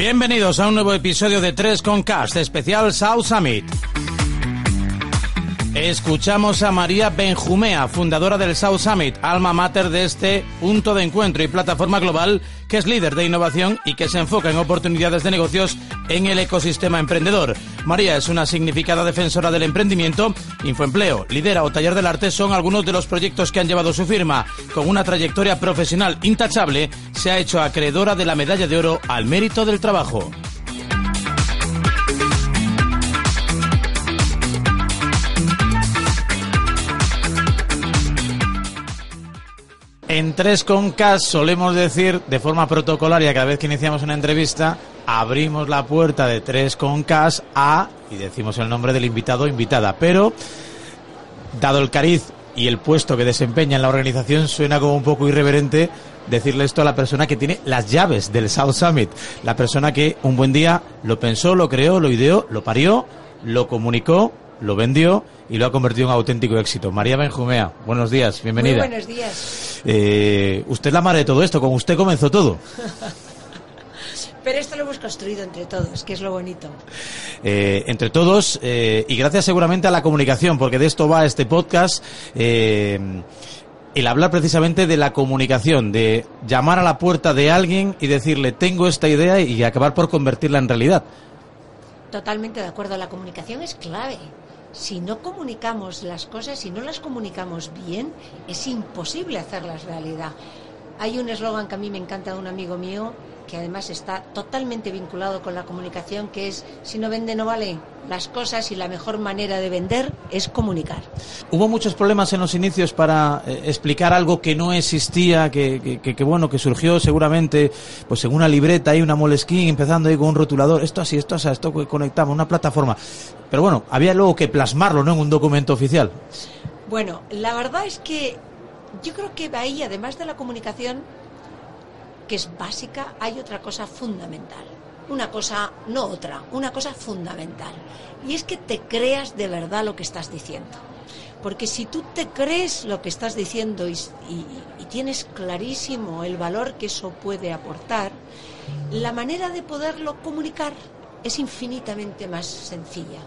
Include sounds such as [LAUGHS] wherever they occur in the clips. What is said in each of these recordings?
Bienvenidos a un nuevo episodio de 3 con Cast, especial South Summit. Escuchamos a María Benjumea, fundadora del South Summit, alma mater de este punto de encuentro y plataforma global que es líder de innovación y que se enfoca en oportunidades de negocios en el ecosistema emprendedor. María es una significada defensora del emprendimiento, Infoempleo, Lidera o Taller del Arte son algunos de los proyectos que han llevado su firma. Con una trayectoria profesional intachable, se ha hecho acreedora de la medalla de oro al mérito del trabajo. En tres con K solemos decir de forma protocolaria cada vez que iniciamos una entrevista, abrimos la puerta de tres con K a y decimos el nombre del invitado o invitada. Pero, dado el cariz y el puesto que desempeña en la organización, suena como un poco irreverente decirle esto a la persona que tiene las llaves del South Summit. La persona que un buen día lo pensó, lo creó, lo ideó, lo parió, lo comunicó lo vendió y lo ha convertido en un auténtico éxito. María Benjumea, buenos días, bienvenida. Buenos días. Eh, usted es la madre de todo esto, con usted comenzó todo. Pero esto lo hemos construido entre todos, que es lo bonito. Eh, entre todos, eh, y gracias seguramente a la comunicación, porque de esto va este podcast. el hablar precisamente de la comunicación, de llamar a la puerta de alguien y decirle, tengo esta idea y acabar por convertirla en realidad. Totalmente de acuerdo, la comunicación es clave si no comunicamos las cosas, si no las comunicamos bien, es imposible hacerlas realidad. Hay un eslogan que a mí me encanta de un amigo mío, que además está totalmente vinculado con la comunicación, que es, si no vende no vale las cosas y la mejor manera de vender es comunicar. Hubo muchos problemas en los inicios para eh, explicar algo que no existía, que, que, bueno, que surgió seguramente pues en una libreta y una moleskin empezando ahí con un rotulador, esto así, esto así, esto que conectamos, una plataforma. Pero bueno, había luego que plasmarlo, ¿no? En un documento oficial. Bueno, la verdad es que yo creo que ahí, además de la comunicación, que es básica, hay otra cosa fundamental. Una cosa, no otra, una cosa fundamental. Y es que te creas de verdad lo que estás diciendo. Porque si tú te crees lo que estás diciendo y, tienes clarísimo el valor que eso puede aportar, la manera de poderlo comunicar es infinitamente más sencilla.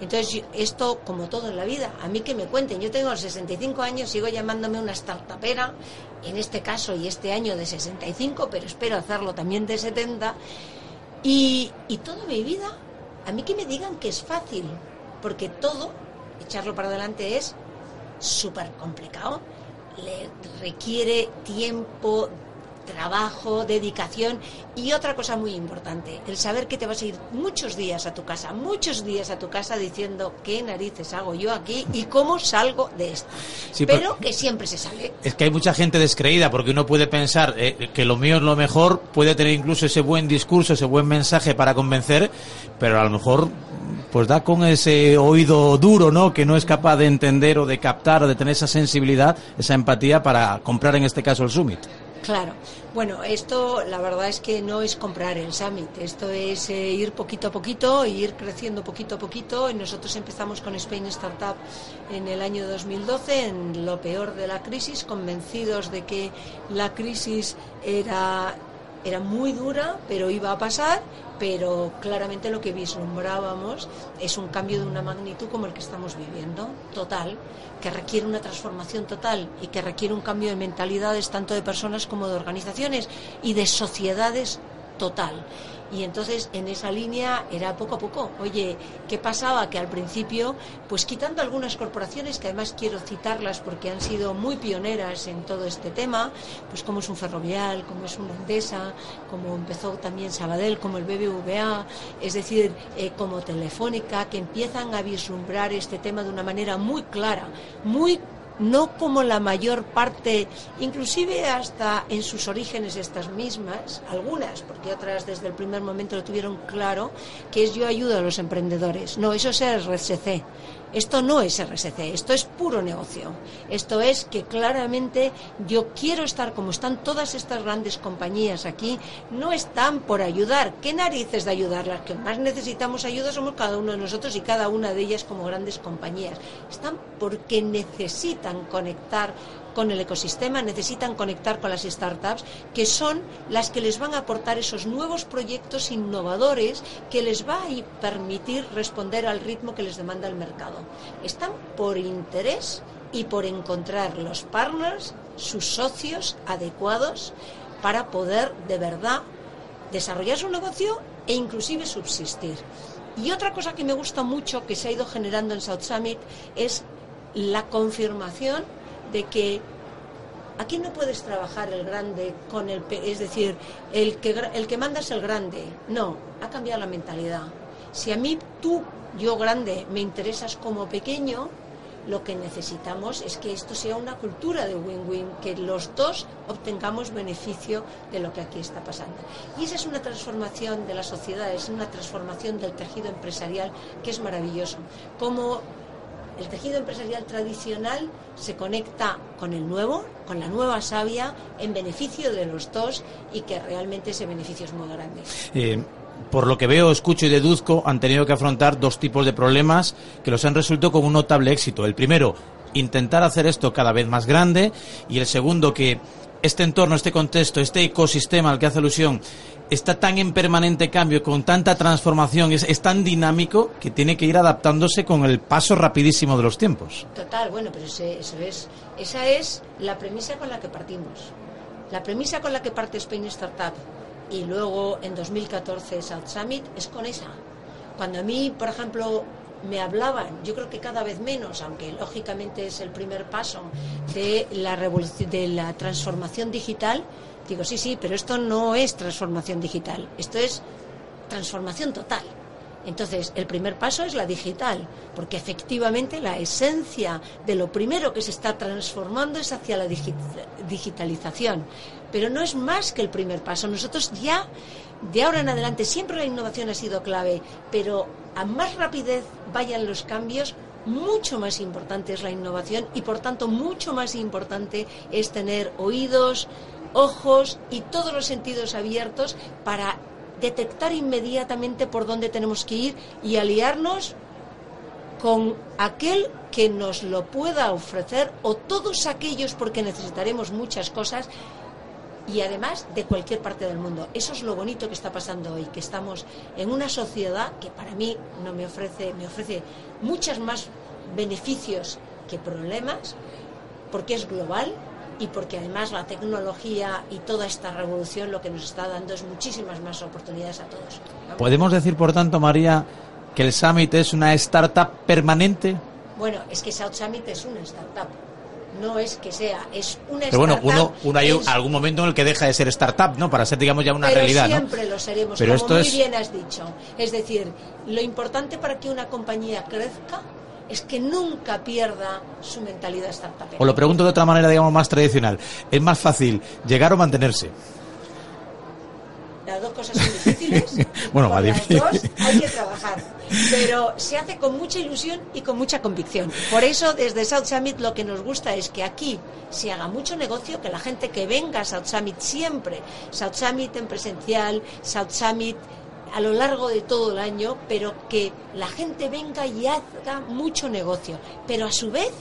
Entonces, esto, como todo en la vida, a mí que me cuenten, yo tengo 65 años, sigo llamándome una startupera, en este caso y este año de 65, pero espero hacerlo también de 70, y, y toda mi vida, a mí que me digan que es fácil, porque todo, echarlo para adelante es súper complicado, le requiere tiempo, trabajo, dedicación y otra cosa muy importante, el saber que te vas a ir muchos días a tu casa, muchos días a tu casa diciendo qué narices hago yo aquí y cómo salgo de esto. pero que siempre se sale. Es que hay mucha gente descreída porque uno puede pensar eh, que lo mío es lo mejor, puede tener incluso ese buen discurso, ese buen mensaje para convencer, pero a lo mejor pues da con ese oído duro, ¿no? Que no es capaz de entender o de captar o de tener esa sensibilidad, esa empatía para comprar en este caso el Summit. Claro. Bueno, esto la verdad es que no es comprar el Summit, esto es eh, ir poquito a poquito, ir creciendo poquito a poquito. Nosotros empezamos con Spain Startup en el año 2012, en lo peor de la crisis, convencidos de que la crisis era era muy dura, pero iba a pasar, pero claramente lo que vislumbrábamos es un cambio de una magnitud como el que estamos viviendo, total, que requiere una transformación total y que requiere un cambio de mentalidades tanto de personas como de organizaciones y de sociedades total. Y entonces en esa línea era poco a poco. Oye, ¿qué pasaba? Que al principio, pues quitando algunas corporaciones, que además quiero citarlas porque han sido muy pioneras en todo este tema, pues como es un ferrovial, como es una Endesa, como empezó también Sabadell, como el BBVA, es decir, eh, como Telefónica, que empiezan a vislumbrar este tema de una manera muy clara, muy no como la mayor parte, inclusive hasta en sus orígenes estas mismas, algunas, porque otras desde el primer momento lo tuvieron claro, que es yo ayudo a los emprendedores. No, eso es RSC. Esto no es RSC, esto es puro negocio. Esto es que claramente yo quiero estar como están todas estas grandes compañías aquí, no están por ayudar. ¿Qué narices de ayudar? Las que más necesitamos ayuda somos cada uno de nosotros y cada una de ellas como grandes compañías. Están porque necesitan conectar con el ecosistema, necesitan conectar con las startups, que son las que les van a aportar esos nuevos proyectos innovadores que les va a permitir responder al ritmo que les demanda el mercado. Están por interés y por encontrar los partners, sus socios adecuados para poder de verdad desarrollar su negocio e inclusive subsistir. Y otra cosa que me gusta mucho que se ha ido generando en South Summit es la confirmación de que aquí no puedes trabajar el grande con el es decir, el que el que manda es el grande. No, ha cambiado la mentalidad. Si a mí tú, yo grande, me interesas como pequeño, lo que necesitamos es que esto sea una cultura de win-win, que los dos obtengamos beneficio de lo que aquí está pasando. Y esa es una transformación de la sociedad, es una transformación del tejido empresarial que es maravilloso. El tejido empresarial tradicional se conecta con el nuevo, con la nueva savia, en beneficio de los dos y que realmente ese beneficio es muy grande. Eh, por lo que veo, escucho y deduzco, han tenido que afrontar dos tipos de problemas que los han resuelto con un notable éxito. El primero, intentar hacer esto cada vez más grande y el segundo, que este entorno, este contexto, este ecosistema al que hace alusión está tan en permanente cambio, con tanta transformación, es, tan dinámico que tiene que ir adaptándose con el paso rapidísimo de los tiempos. Total, bueno, pero eso es, esa es la premisa con la que partimos. La premisa con la que parte Spain Startup y luego en 2014 South Summit es con esa. Cuando a mí, por ejemplo, me hablaban, yo creo que cada vez menos, aunque lógicamente es el primer paso de la revolución, de la transformación digital, digo, sí, sí, pero esto no es transformación digital, esto es transformación total. Entonces, el primer paso es la digital, porque efectivamente la esencia de lo primero que se está transformando es hacia la digitalización. Pero no es más que el primer paso. Nosotros ya, de ahora en adelante, siempre la innovación ha sido clave, pero a más rapidez vayan los cambios, mucho más importante es la innovación y por tanto mucho más importante es tener oídos, ojos y todos los sentidos abiertos para detectar inmediatamente por dónde tenemos que ir y aliarnos con aquel que nos lo pueda ofrecer o todos aquellos porque necesitaremos muchas cosas y además de cualquier parte del mundo. Eso es lo bonito que está pasando hoy, que estamos en una sociedad que para mí no me ofrece, me ofrece muchos más beneficios que problemas, porque es global y porque además la tecnología y toda esta revolución lo que nos está dando es muchísimas más oportunidades a todos. ¿Podemos decir, por tanto, María, que el Summit es una startup permanente? Bueno, es que South Summit es una startup no es que sea, es una Pero bueno, uno, uno hay algún momento en el que deja de ser startup, ¿no? Para ser, digamos, ya una Pero realidad. Siempre lo seremos, Pero como muy bien has dicho. Es decir, lo importante para que una compañía crezca es que nunca pierda su mentalidad startup. O lo pregunto de otra manera, digamos, más tradicional. ¿Es más fácil llegar o mantenerse? Las dos cosas son difíciles. [LAUGHS] bueno, más difícil. hay que trabajar pero se hace con mucha ilusión y con mucha convicción. Por eso, desde South Summit lo que nos gusta es que aquí se haga mucho negocio, que la gente que venga a South Summit siempre, South Summit en presencial, South Summit a lo largo de todo el año, pero que la gente venga y haga mucho negocio, pero a su vez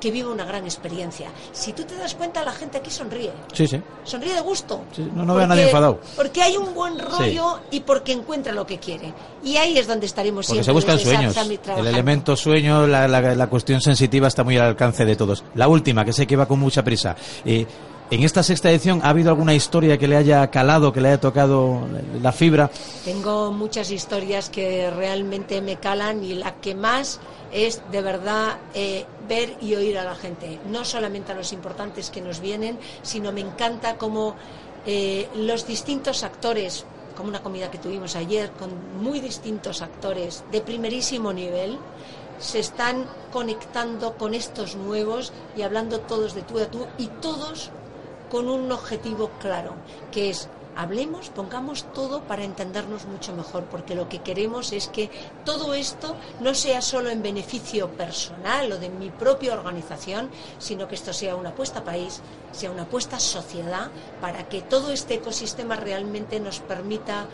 que vive una gran experiencia. Si tú te das cuenta, la gente aquí sonríe. Sí, sí. Sonríe de gusto. no, no a nadie enfadado. Porque hay un buen rollo y porque encuentra lo que quiere. Y ahí es donde estaremos porque siempre. se buscan sueños. El elemento sueño, la, la, cuestión sensitiva está muy al alcance de todos. La última, que sé que va con mucha prisa. Eh, en esta sexta edición, ¿ha habido alguna historia que le haya calado, que le haya tocado la fibra? Tengo muchas historias que realmente me calan y la que más es de verdad eh, ver y oír a la gente, no solamente a los importantes que nos vienen, sino me encanta cómo eh, los distintos actores, como una comida que tuvimos ayer, con muy distintos actores de primerísimo nivel, se están conectando con estos nuevos y hablando todos de tú a tú y todos con un objetivo claro, que es hablemos, pongamos todo para entendernos mucho mejor, porque lo que queremos es que todo esto no sea solo en beneficio personal o de mi propia organización, sino que esto sea una apuesta país, sea una apuesta sociedad, para que todo este ecosistema realmente nos permita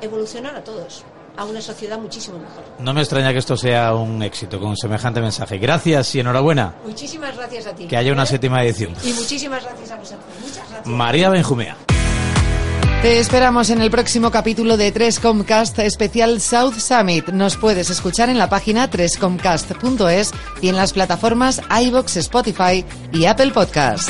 evolucionar a todos. a una sociedad muchísimo mejor. No me extraña que esto sea un éxito con semejante mensaje. Gracias y enhorabuena. Muchísimas gracias a ti. Que haya una ¿eh? séptima edición. Y muchísimas gracias a vosotros. Muchas gracias. María Benjumea. Te esperamos en el próximo capítulo de 3Comcast especial South Summit. Nos puedes escuchar en la página 3comcast.es y en las plataformas iBox, Spotify y Apple Podcast.